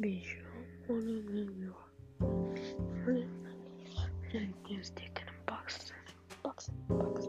visual model review. Diagnostic and unboxing. Boxing, boxing.